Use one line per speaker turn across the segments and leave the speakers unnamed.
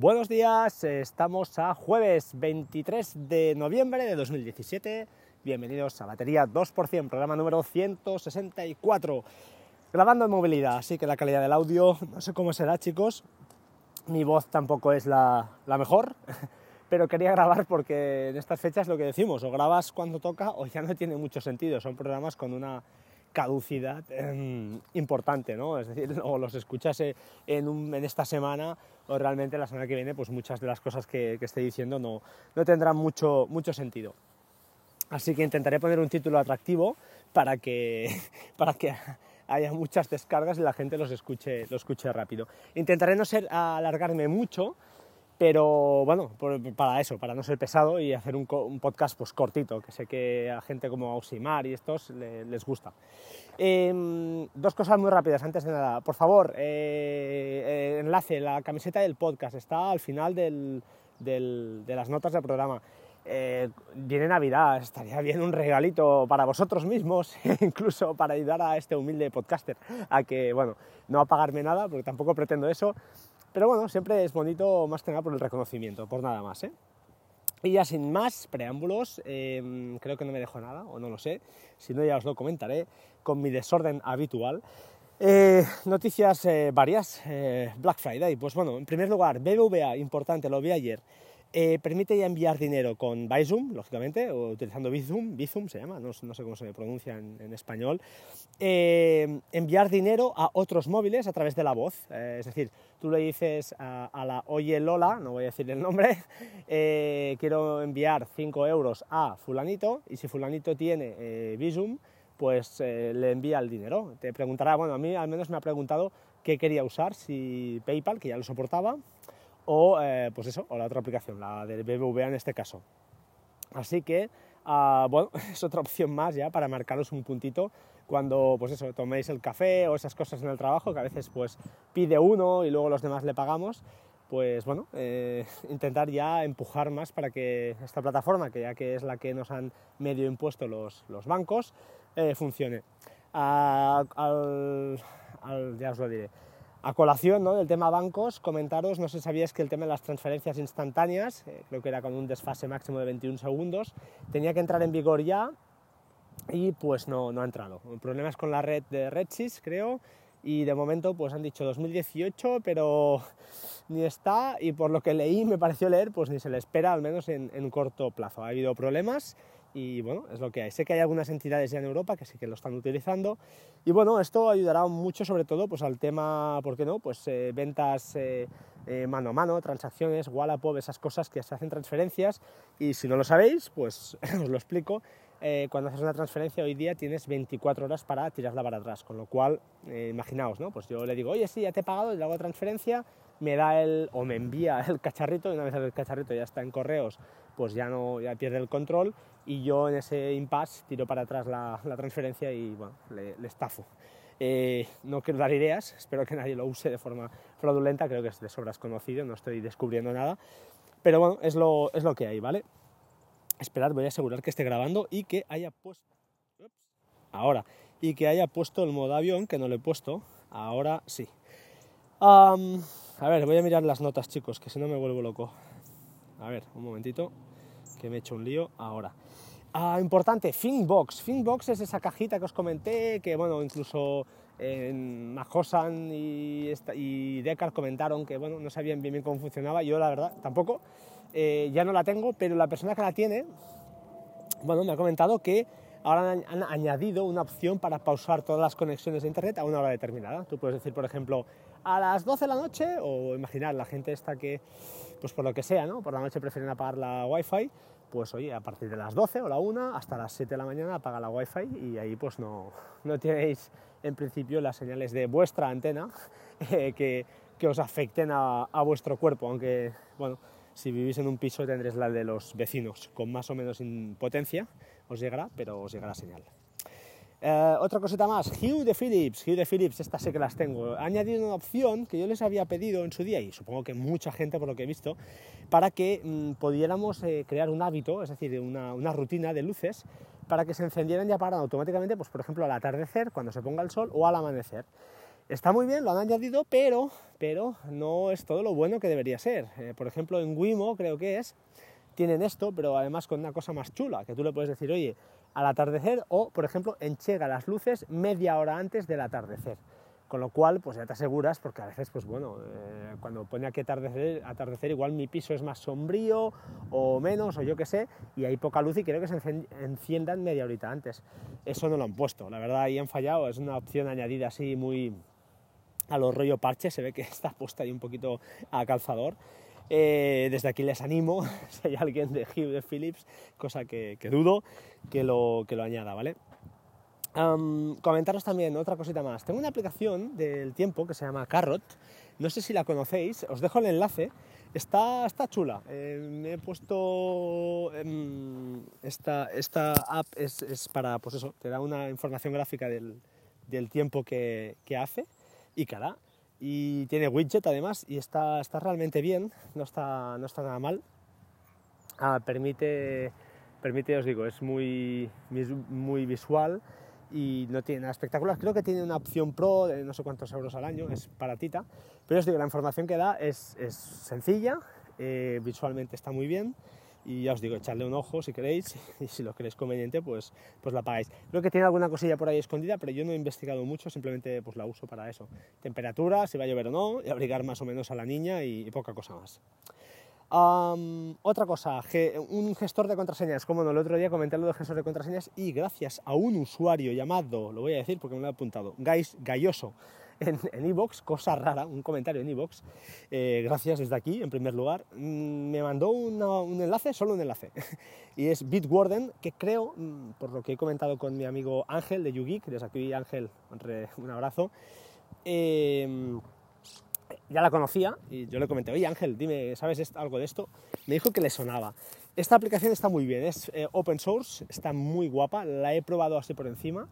Buenos días, estamos a jueves 23 de noviembre de 2017. Bienvenidos a Batería 2%, programa número 164. Grabando en movilidad, así que la calidad del audio no sé cómo será, chicos. Mi voz tampoco es la, mejor, pero quería grabar porque en estas fechas lo que decimos, o grabas cuando toca o ya no tiene mucho sentido. Son programas con una caducidad em, importante, ¿no? Es decir, o los escuchas en, en, esta semana o realmente la semana que viene, pues muchas de las cosas que, que estoy diciendo no, no tendrán mucho, mucho sentido. Así que intentaré poner un título atractivo para que, para que haya muchas descargas y la gente los escuche, lo escuche rápido. Intentaré no ser alargarme mucho, pero bueno, para eso, para no ser pesado y hacer un, podcast pues cortito, que sé que a gente como Ausimar y estos les gusta. Em, dos cosas muy rápidas antes de nada. Por favor, eh, eh, enlace, la camiseta del podcast está al final de las notas del programa. Eh, viene Navidad, estaría bien un regalito para vosotros mismos, incluso para ayudar a este humilde podcaster a que, bueno, no a nada, porque tampoco pretendo eso, pero bueno, siempre es bonito más que nada por el reconocimiento, por nada más. ¿eh? Y ya sin más preámbulos, em, creo que no me dejo nada, o no lo sé, si no ya os lo comentaré, con mi desorden habitual. Eh, noticias eh, varias, eh, Black Friday, pues bueno, en primer lugar, BBVA, importante, lo vi ayer, eh, permite ya enviar dinero con Bizum, lógicamente, o utilizando Bizum, Bizum se llama, no, sé cómo se pronuncia en, español, eh, enviar dinero a otros móviles a través de la voz. Eh, es decir, tú le dices a, la Oye Lola, no voy a decir el nombre, quiero enviar 5 euros a fulanito, y si fulanito tiene Bizum, pues le envía el dinero. Te preguntará, bueno, a mí al menos me ha preguntado qué quería usar, si PayPal, que ya lo soportaba, o eh, pues eso, o la otra aplicación, la del BBVA en este caso. Así que, ah, bueno, es otra opción más ya para marcaros un puntito cuando, pues eso, toméis el café o esas cosas en el trabajo, que a veces pues pide uno y luego los demás le pagamos, pues bueno, eh, intentar ya empujar más para que esta plataforma, que ya que es la que nos han medio impuesto los, los bancos, eh, funcione. Ah, al, ya os lo diré. A colación ¿no? del tema bancos, comentaros, no sé si sabíais que el tema de las transferencias instantáneas, eh, creo que era con un desfase máximo de 21 segundos, tenía que entrar en vigor ya y pues no, no ha entrado. El problema es con la red de Redsys, creo, y de momento pues han dicho 2018, pero ni está y por lo que leí, me pareció leer, pues ni se le espera, al menos en, en corto plazo. Ha habido problemas y bueno, es lo que hay. Sé que hay algunas entidades ya en Europa que sí que lo están utilizando y bueno, esto ayudará mucho sobre todo pues al tema, ¿por qué no? Pues eh, ventas eh, eh, mano a mano, transacciones, Wallapop, esas cosas que se hacen transferencias y si no lo sabéis, pues os lo explico. cuando haces una transferencia hoy día tienes 24 horas para tirarla para atrás, con lo cual, imaginaos, ¿no? Pues yo le digo, oye, sí, ya te he pagado, le hago transferencia, me da el, o me envía el cacharrito, y una vez el cacharrito ya está en correos, pues ya no ya pierde el control y yo en ese impasse tiro para atrás la, transferencia y bueno, le, estafo. Eh, no quiero dar ideas, espero que nadie lo use de forma fraudulenta, creo que es de sobras conocido, no estoy descubriendo nada, pero bueno, es lo, es lo que hay, ¿vale? Esperad, voy a asegurar que esté grabando y que haya puesto... ahora, y que haya puesto el modo avión, que no lo he puesto, ahora sí. a ver, voy a mirar las notas, chicos, que si no me vuelvo loco. A ver, un momentito que me he hecho un lío ahora. Ah, importante, Thinkbox. Thinkbox es esa cajita que os comenté, que bueno, incluso en y, y Decar comentaron que bueno, no sabían bien, bien cómo funcionaba. Yo la verdad tampoco, eh, ya no la tengo, pero la persona que la tiene, bueno, me ha comentado que ahora han, añadido una opción para pausar todas las conexiones de internet a una hora determinada. Tú puedes decir, por ejemplo, a las 12 de la noche, o imaginar la gente esta que pues por lo que sea, ¿no? Por la noche prefieren apagar la Wi-Fi, pues oye, a partir de las 12 o la 1 hasta las 7 de la mañana apaga la Wi-Fi y ahí pues no, no tenéis en principio las señales de vuestra antena eh, que, que, os afecten a, a, vuestro cuerpo, aunque bueno, si vivís en un piso tendréis la de los vecinos con más o menos potencia, os llegará, pero os llegará señal. Eh, otra cosita más, Hue de Philips, Hue de Philips, estas sé que las tengo. Ha añadido una opción que yo les había pedido en su día, y supongo que mucha gente por lo que he visto, para que mm, pudiéramos eh, crear un hábito, es decir, una, rutina de luces para que se encendieran y apagaran automáticamente, pues por ejemplo al atardecer, cuando se ponga el sol, o al amanecer. Está muy bien, lo han añadido, pero, pero no es todo lo bueno que debería ser. Eh, por ejemplo, en Wimo creo que es, tienen esto, pero además con una cosa más chula, que tú le puedes decir, oye, al atardecer o, por ejemplo, enchega las luces media hora antes del atardecer. Con lo cual, pues ya te aseguras, porque a veces, pues bueno, eh, cuando pone aquí atardecer, atardecer, igual mi piso es más sombrío o menos, o yo qué sé, y hay poca luz y creo que se enciendan media horita antes. Eso no lo han puesto, la verdad ahí han fallado, es una opción añadida así muy a los rollo parche, se ve que está puesta ahí un poquito a calzador. Eh, desde aquí les animo, si hay alguien de Hugh de Philips, cosa que, dudo, que lo, que lo añada, ¿vale? comentaros también otra cosita más. Tengo una aplicación del tiempo que se llama Carrot. No sé si la conocéis, os dejo el enlace. Está, está chula. Me he puesto. Em, esta, esta app es, es, para, pues eso, te da una información gráfica del, del tiempo que, hace y cada. Y tiene widget además y está, está realmente bien, no está, no está nada mal. Ah, permite, permite, os digo, es muy, muy visual y no tiene nada espectacular. Creo que tiene una opción pro de no sé cuántos euros al año, es baratita, pero os digo, la información que da es, es sencilla, eh, visualmente está muy bien y ya os digo, echarle un ojo si queréis y si lo queréis conveniente, pues, pues la pagáis. Creo que tiene alguna cosilla por ahí escondida, pero yo no he investigado mucho, simplemente pues la uso para eso. Temperatura, si va a llover o no, y abrigar más o menos a la niña y poca cosa más otra cosa, un gestor de contraseñas. Como no, el otro día comenté lo del gestor de contraseñas y gracias a un usuario llamado, lo voy a decir porque me lo he apuntado, Gais Galloso en Evox, cosa rara, un comentario en Evox, eh, gracias desde aquí, en primer lugar, mm, me mandó un enlace, solo un enlace, y es Bitwarden, que creo, mm, por lo que he comentado con mi amigo Ángel de YouGeek, desde aquí Ángel, un abrazo, eh, ya la conocía y yo le comenté, oye Ángel, dime, ¿sabes algo de esto? Me dijo que le sonaba. Esta aplicación está muy bien, es eh, open source, está muy guapa, la he probado así por encima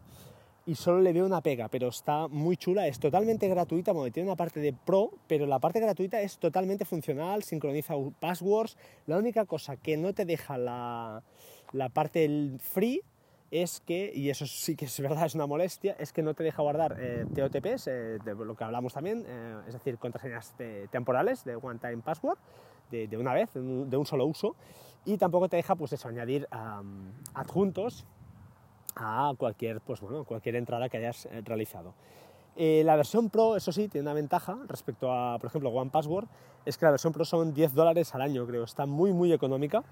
y solo le veo una pega, pero está muy chula, es totalmente gratuita, bueno, tiene una parte de pro, pero la parte gratuita es totalmente funcional, sincroniza passwords, la única cosa que no te deja la, la parte free es que, y eso sí que es verdad, es una molestia, es que no te deja guardar eh, TOTPs, eh, de lo que hablamos también, eh, es decir, contraseñas temporales de One Time Password, de, una vez, de un, solo uso, y tampoco te deja, pues eso, añadir adjuntos a cualquier, pues bueno, cualquier entrada que hayas realizado. la versión Pro, eso sí, tiene una ventaja respecto a, por ejemplo, One Password, es que la versión Pro son 10 dólares al año, creo, está muy, muy económica,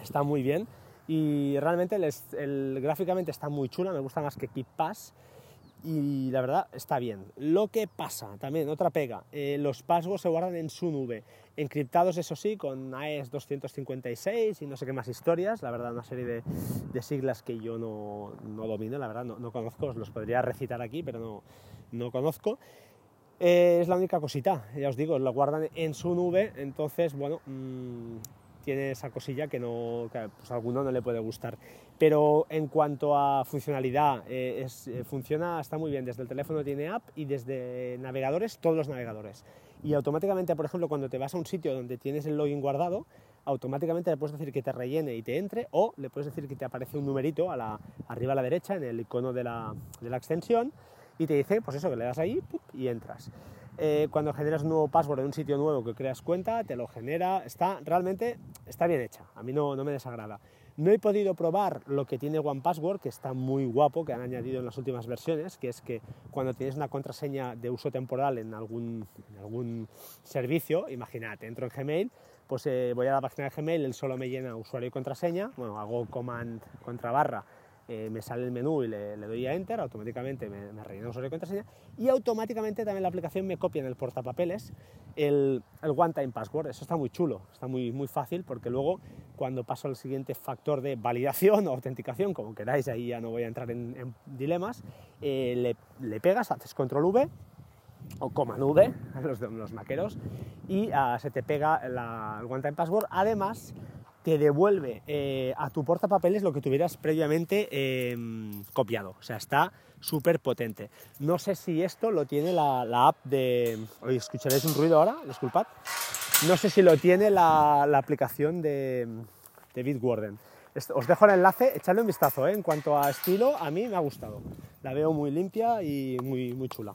está muy bien, y realmente el, gráficamente está muy chula, me gusta más que KeepPass y la verdad está bien. Lo que pasa, también otra pega, eh, los passwords se guardan en su nube, encriptados eso sí, con AES 256 y no sé qué más historias, la verdad una serie de, de siglas que yo no, no, domino, la verdad no, no, conozco, os los podría recitar aquí, pero no, no conozco. Eh, es la única cosita, ya os digo, lo guardan en su nube, entonces, bueno, mmm, tiene esa cosilla que, no, pues a alguno no le puede gustar. Pero en cuanto a funcionalidad, eh, es, eh, funciona, está muy bien. Desde el teléfono tiene app y desde navegadores, todos los navegadores. Y automáticamente, por ejemplo, cuando te vas a un sitio donde tienes el login guardado, automáticamente le puedes decir que te rellene y te entre o le puedes decir que te aparece un numerito a la, arriba a la derecha en el icono de la, de la extensión y te dice, pues eso, que le das ahí y entras. Eh, cuando generas un nuevo password en un sitio nuevo que creas cuenta, te lo genera, está realmente está bien hecha, a mí no, no me desagrada. No he podido probar lo que tiene OnePassword, que está muy guapo, que han añadido en las últimas versiones, que es que cuando tienes una contraseña de uso temporal en algún, en algún servicio, imagínate, entro en Gmail, pues eh, voy a la página de Gmail, él solo me llena usuario y contraseña, bueno, hago command contra barra eh, me sale el menú y le, doy a Enter, automáticamente me, me rellena usuario y contraseña y automáticamente también la aplicación me copia en el portapapeles el, el One Time Password. Eso está muy chulo, está muy, muy fácil porque luego cuando paso al siguiente factor de validación o autenticación, como queráis, ahí ya no voy a entrar en, dilemas, eh, le, le, pegas, haces control V o command V, los, los maqueros, y ah, se te pega la, el One Time Password. Además, te devuelve eh, a tu portapapeles lo que tuvieras previamente em, copiado. O sea, está súper potente. No sé si esto lo tiene la, app de... Oye, escucharéis un ruido ahora, disculpad. No sé si lo tiene la, aplicación de, de Bitwarden. os dejo el enlace, echadle un vistazo, ¿eh? en cuanto a estilo, a mí me ha gustado. La veo muy limpia y muy, muy chula.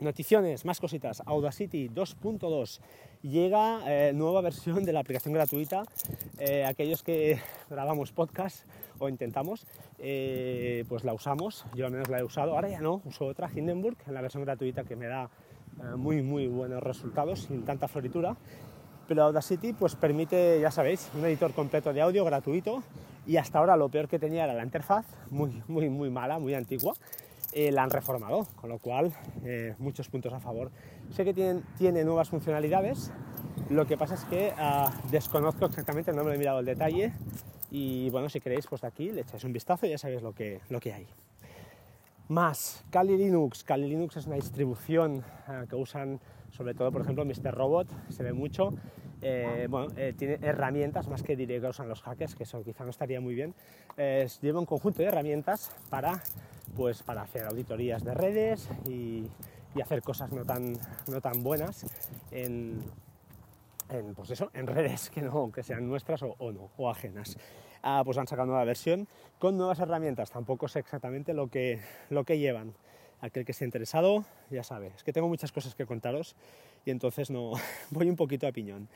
Noticiones, más cositas. Audacity 2.2 llega eh, nueva versión de la aplicación gratuita. Eh, aquellos que grabamos podcast o intentamos, eh, pues la usamos. Yo al menos la he usado. Ahora ya no, uso otra Hindenburg en la versión gratuita que me da muy muy buenos resultados sin tanta floritura. Pero Audacity pues permite, ya sabéis, un editor completo de audio gratuito y hasta ahora lo peor que tenía era la interfaz, muy muy muy mala, muy antigua eh, la han reformado, con lo cual eh, muchos puntos a favor. Sé que tiene nuevas funcionalidades, lo que pasa es que ah, desconozco exactamente, no me he mirado el detalle y bueno, si queréis, pues aquí le echáis un vistazo y ya sabéis lo que, lo que hay. Más, Kali Linux. Kali Linux es una distribución ah, que usan sobre todo, por ejemplo, Mr. Robot, se ve mucho. Eh, bueno, tiene herramientas, más que diré que usan los hackers, que eso quizá no estaría muy bien. lleva un conjunto de herramientas para pues para hacer auditorías de redes y, hacer cosas no tan, no tan buenas en, pues eso, en redes que, no, que sean nuestras o, no, o ajenas. Ah, pues han sacado nueva versión con nuevas herramientas, tampoco sé exactamente lo que, lo que llevan. Aquel que esté interesado, ya sabe, es que tengo muchas cosas que contaros y entonces no voy un poquito a piñón.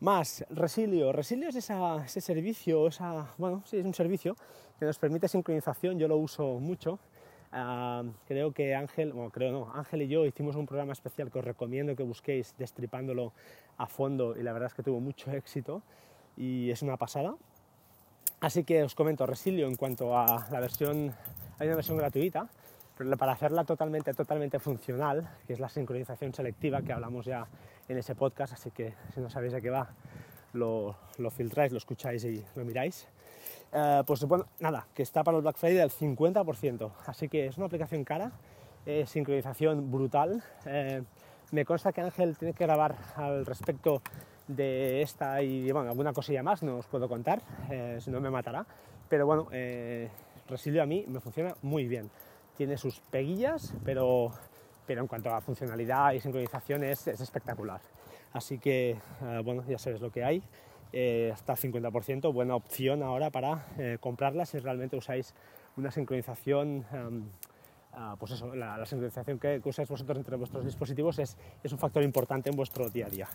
Más, Resilio. Resilio es ese servicio, esa, bueno, sí, es un servicio que nos permite sincronización, yo lo uso mucho. Ah, creo que Ángel, bueno, creo no, Ángel y yo hicimos un programa especial que os recomiendo que busquéis destripándolo a fondo y la verdad es que tuvo mucho éxito y es una pasada. Así que os comento, Resilio en cuanto a la versión, hay una versión gratuita, pero para hacerla totalmente, totalmente funcional, que es la sincronización selectiva que hablamos ya en ese podcast, así que si no sabéis de qué va, lo, lo filtráis, lo escucháis y lo miráis. Eh, pues bueno, nada, que está para el Black Friday al 50%, así que es una aplicación cara, sincronización brutal. Eh, me consta que Ángel tiene que grabar al respecto de esta y bueno, alguna cosilla más, no os puedo contar, eh, si no me matará, pero bueno, Resilio a mí me funciona muy bien. Tiene sus peguillas, pero, pero en cuanto a funcionalidad y sincronización es, es espectacular. Así que, bueno, ya sabéis lo que hay. Eh, hasta el 50%, buena opción ahora para eh, comprarla si realmente usáis una sincronización, em, ah, pues eso, la, sincronización que, usáis vosotros entre vuestros dispositivos es, un factor importante en vuestro día a día.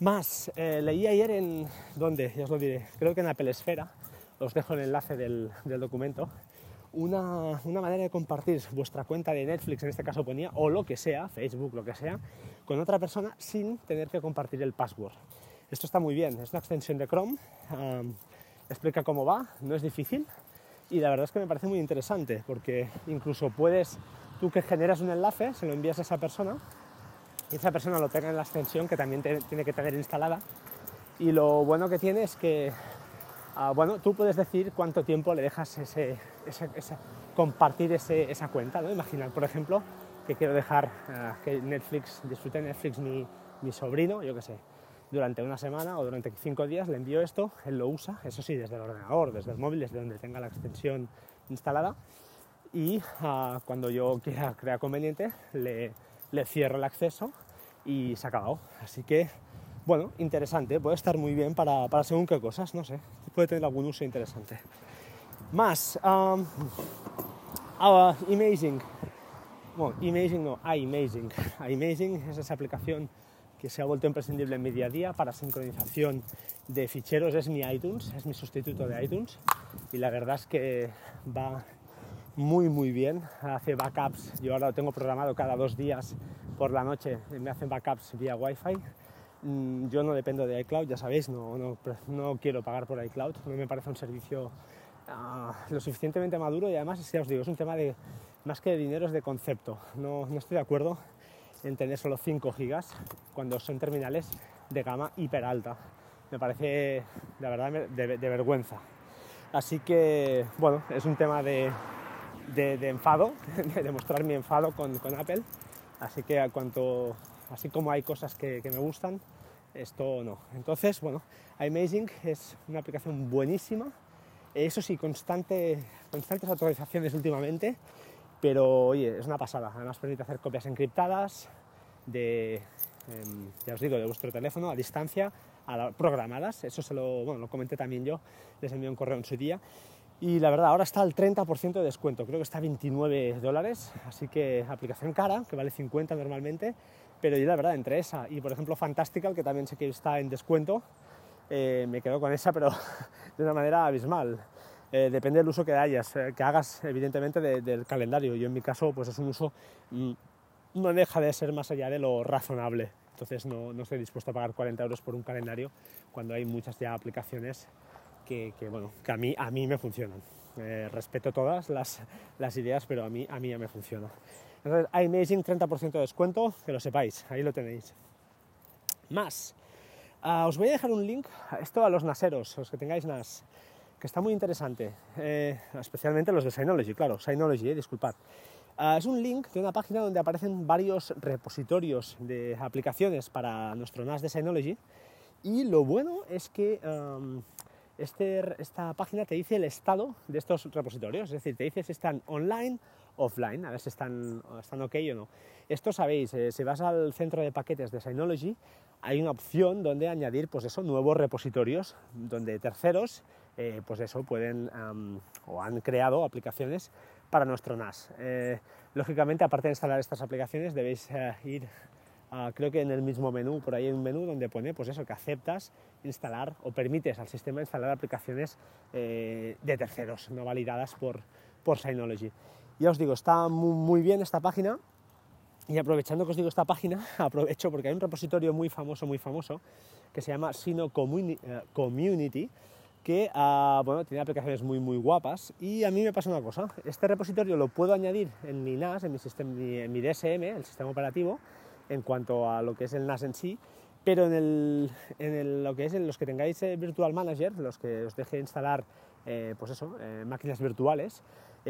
Más, eh, leí ayer en, ¿dónde? Ya os lo diré, creo que en Apple Esfera, os dejo el enlace del documento, una, manera de compartir vuestra cuenta de Netflix, en este caso ponía, o lo que sea, Facebook, lo que sea, con otra persona sin tener que compartir el password. Esto está muy bien, es una extensión de Chrome, explica cómo va, no es difícil y la verdad es que me parece muy interesante porque incluso puedes, tú que generas un enlace, se lo envías a esa persona y esa persona lo tenga en la extensión que también tiene que tener instalada y lo bueno que tiene es que ah, bueno, tú puedes decir cuánto tiempo le dejas ese, compartir esa cuenta. ¿no? Imaginar, por ejemplo, que quiero dejar ah, que Netflix, disfrute Netflix mi, sobrino, yo qué sé, durante una semana o durante cinco días le envío esto, él lo usa, eso sí, desde el ordenador, desde el móvil, desde donde tenga la extensión instalada y ah, cuando yo quiera crear conveniente le, cierro el acceso y se ha acabado. Así que, bueno, interesante, puede estar muy bien para según qué cosas, no sé, puede tener algún uso interesante. Más, um, Amazing, bueno, Amazing no, iMazing, iMazing es esa aplicación que se ha vuelto imprescindible en mi día a día para sincronización de ficheros. Es mi iTunes, es mi sustituto de iTunes y la verdad es que va muy muy bien, hace backups, yo ahora lo tengo programado cada dos días por la noche, me hacen backups vía Wi-Fi. Mm, yo no dependo de iCloud, ya sabéis, no, no, no quiero pagar por iCloud, no me parece un servicio uh, lo suficientemente maduro y además, ya os digo, es un tema de más que de dinero, es de concepto. No, no estoy de acuerdo en tener solo 5 gigas cuando son terminales de gama hiper alta. Me parece, la verdad, de, vergüenza. Así que, bueno, es un tema de, enfado, de mostrar mi enfado con, Apple. Así que, a cuanto, así como hay cosas que, que me gustan, esto no. Entonces, bueno, iMazing es una aplicación buenísima. Eso sí, constante, constantes actualizaciones últimamente pero oye, es una pasada. Además permite hacer copias encriptadas de, em, ya os digo, de vuestro teléfono a distancia programadas, eso se lo, bueno, lo comenté también yo, les envié un correo en su día. Y la verdad, ahora está al 30% de descuento, creo que está a 29 dólares, así que aplicación cara, que vale 50 normalmente, pero yo la verdad, entre esa y por ejemplo Fantastical, que también sé que está en descuento, eh, me quedo con esa, pero de una manera abismal. Eh, depende del uso que, hayas, eh, que hagas, evidentemente, del calendario. Yo en mi caso, pues es un uso, mm, no deja de ser más allá de lo razonable. Entonces no, no, estoy dispuesto a pagar 40 euros por un calendario cuando hay muchas ya aplicaciones que, bueno, que a, mí, a mí me funcionan. respeto todas las, las, ideas, pero a mí, a mí ya me funciona. Entonces, Amazing 30% de descuento, que lo sepáis, ahí lo tenéis. Más, uh, os voy a dejar un link, esto a los naseros, los que tengáis NAS, que está muy interesante, eh, especialmente los de Synology, claro, Synology, eh, disculpad. Uh, es un link de una página donde aparecen varios repositorios de aplicaciones para nuestro NAS de Synology y lo bueno es que um, este, esta página te dice el estado de estos repositorios, es decir, te dice si están online, offline, a ver si están, están ok o no. Esto sabéis, eh, si vas al centro de paquetes de Synology, hay una opción donde añadir pues eso, nuevos repositorios, donde terceros eh, pues eso, pueden o han creado aplicaciones para nuestro NAS. Eh, lógicamente, aparte de instalar estas aplicaciones, debéis ir creo que en el mismo menú, por ahí hay un menú donde pone pues eso, que aceptas instalar o permites al sistema instalar aplicaciones de terceros, no validadas por, por Synology. Ya os digo, está muy, bien esta página. Y aprovechando que os digo esta página, aprovecho porque hay un repositorio muy famoso, muy famoso, que se llama Sino eh, Community, que ah, bueno, tiene aplicaciones muy muy guapas. Y a mí me pasa una cosa, este repositorio lo puedo añadir en mi NAS, en mi, sistema, en mi DSM, el sistema operativo, en cuanto a lo que es el NAS en sí, pero en, el, lo que es en los que tengáis eh, Virtual Manager, los que os deje instalar eh, pues eso, eh, máquinas virtuales,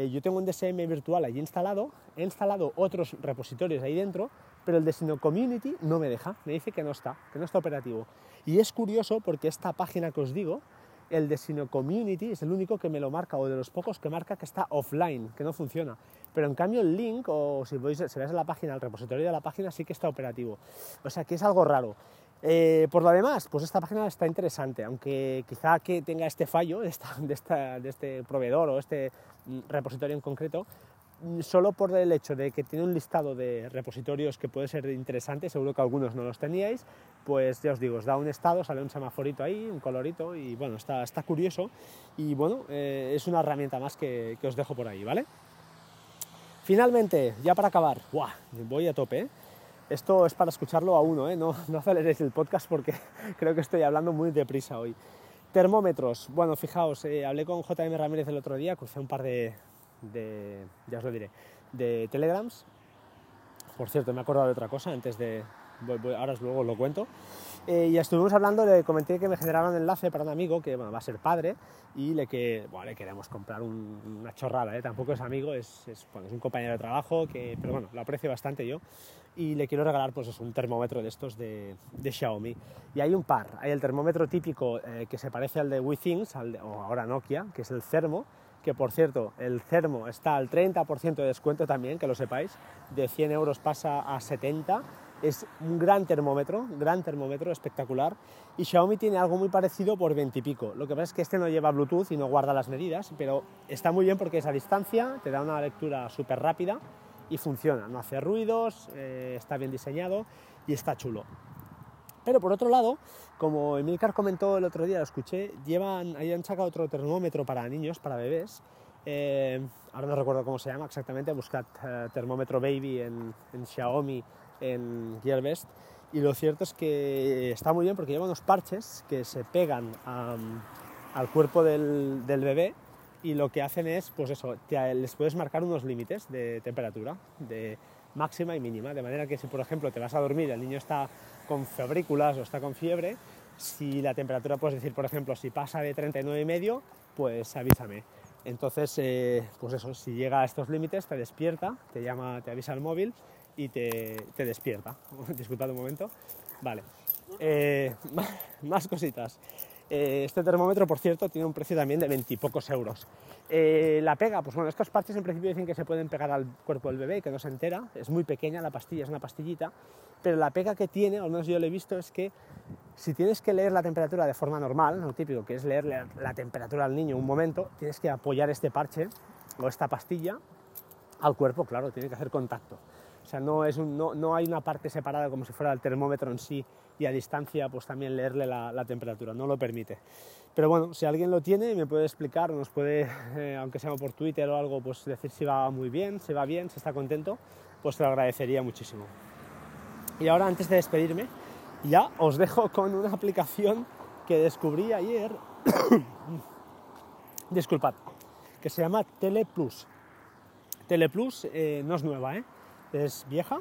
yo tengo un DSM virtual allí instalado, he instalado otros repositorios ahí dentro, pero el Destino Community no me deja, me dice que no está, que no está operativo. Y es curioso porque esta página que os digo, el Destino Community es el único que me lo marca, o de los pocos que marca que está offline, que no funciona. Pero en cambio el link, o si, veis, si ves la página, el repositorio de la página sí que está operativo. O sea que es algo raro. Eh, por lo demás, pues esta página está interesante, aunque quizá que tenga este fallo de, este proveedor o este mm, repositorio en concreto, Mm, solo por el hecho de que tiene un listado de repositorios que puede ser interesante, seguro que algunos no los teníais, pues ya os digo, os da un estado, sale un semaforito ahí, un colorito y bueno, está, está curioso y bueno, eh, es una herramienta más que, os dejo por ahí, ¿vale? Finalmente, ya para acabar, voy a tope, ¿eh? Esto es para escucharlo a uno, ¿eh? no, no aceleréis el podcast porque creo que estoy hablando muy deprisa hoy. Termómetros, bueno, fijaos, eh, hablé con JM Ramírez el otro día, crucé un par de, de, ya os lo diré, de Telegrams. Por cierto, me he acordado de otra cosa antes de, ahora luego lo cuento. Eh, y estuvimos hablando, le comenté que me generaron un enlace para un amigo que va a ser padre y le, que, bueno, le queremos comprar una chorrada, ¿eh? tampoco es amigo, es, es, bueno, es, un compañero de trabajo, que, pero bueno, lo aprecio bastante yo y le quiero regalar pues es un termómetro de estos de, de, Xiaomi. Y hay un par, hay el termómetro típico eh, que se parece al de WeThings, o ahora Nokia, que es el Thermo, que por cierto, el Thermo está al 30% de descuento también, que lo sepáis, de 100 euros pasa a 70, es un gran termómetro, gran termómetro, espectacular, y Xiaomi tiene algo muy parecido por 20 y pico, lo que pasa es que este no lleva Bluetooth y no guarda las medidas, pero está muy bien porque es a distancia, te da una lectura súper rápida y funciona, no hace ruidos, eh, está bien diseñado y está chulo. Pero por otro lado, como Emilcar comentó el otro día, lo escuché, llevan, ahí han sacado otro termómetro para niños, para bebés. Eh, ahora no recuerdo cómo se llama exactamente, buscad eh, termómetro baby en, Xiaomi, en Gearbest. Y lo cierto es que está muy bien porque lleva unos parches que se pegan al cuerpo del, bebé y lo que hacen es, pues eso, les puedes marcar unos límites de temperatura, de máxima y mínima, de manera que si por ejemplo te vas a dormir el niño está con febrículas o está con fiebre, si la temperatura, puedes decir, por ejemplo, si pasa de 39,5, pues avísame. Entonces, eh, pues eso, si llega a estos límites, te despierta, te llama, te avisa el móvil y te, despierta. Disculpad un momento. Vale. Eh, más cositas. Eh, este termómetro, por cierto, tiene un precio también de 20 y pocos euros. Eh, la pega, pues bueno, estos parches en principio dicen que se pueden pegar al cuerpo del bebé, que no se entera, es muy pequeña la pastilla, es una pastillita, pero la pega que tiene, al menos yo lo he visto, es que si tienes que leer la temperatura de forma normal, lo típico que es leer la temperatura al niño un momento, tienes que apoyar este parche o esta pastilla al cuerpo, claro, tiene que hacer contacto. O sea, no, es no, no, hay una parte separada como si fuera el termómetro en sí y a distancia pues también leerle la, temperatura, no lo permite. Pero bueno, si alguien lo tiene me puede explicar, nos puede, eh, aunque sea por Twitter o algo, pues decir si va muy bien, si va bien, si está contento, pues te lo agradecería muchísimo. Y ahora antes de despedirme, ya os dejo con una aplicación que descubrí ayer, disculpad, que se llama Teleplus. Teleplus eh, no es nueva, ¿eh? Es vieja.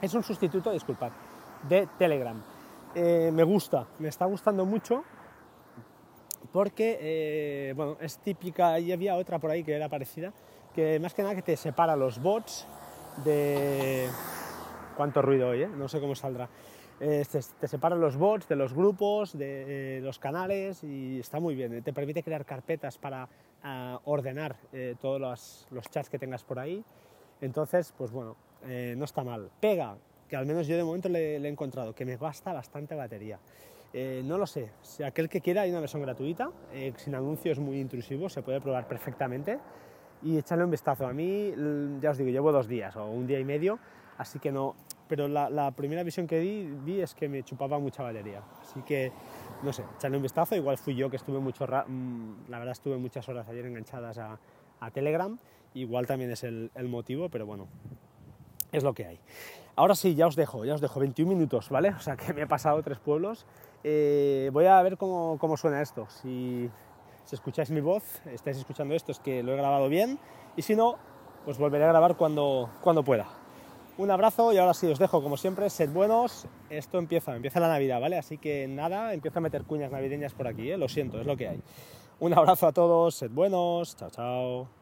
Es un sustituto, disculpad, de Telegram. Eh, me gusta, me está gustando mucho porque eh, bueno, es típica, y había otra por ahí que era parecida, que más que nada que te separa los bots de... ¿Cuánto ruido hoy? No sé cómo saldrá. te, separa los bots de los grupos, de los canales y está muy bien. Te permite crear carpetas para ah, ordenar todos los, chats que tengas por ahí entonces, pues bueno, eh, no está mal. Pega, que al menos yo de momento le, he encontrado, que me gasta bastante batería. Eh, no lo sé, si aquel que quiera hay una versión gratuita, eh, sin anuncios muy intrusivos, se puede probar perfectamente y echarle un vistazo. A mí, ya os digo, llevo dos días o un día y medio, así que no, pero la, primera visión que vi es que me chupaba mucha batería, así que no sé, echarle un vistazo, igual fui yo que estuve mucho, mm, la verdad estuve muchas horas ayer enganchadas a Telegram igual también es el, motivo, pero bueno, es lo que hay. Ahora sí, ya os dejo, ya os dejo 21 minutos, ¿vale? O sea que me he pasado tres pueblos. Eh, voy a ver cómo, suena esto. Si, si, escucháis mi voz, estáis escuchando esto, es que lo he grabado bien. Y si no, pues volveré a grabar cuando, cuando pueda. Un abrazo y ahora sí os dejo, como siempre, sed buenos. Esto empieza, empieza la Navidad, ¿vale? Así que nada, empiezo a meter cuñas navideñas por aquí, ¿eh? Lo siento, es lo que hay. Un abrazo a todos, sed buenos, chao, chao.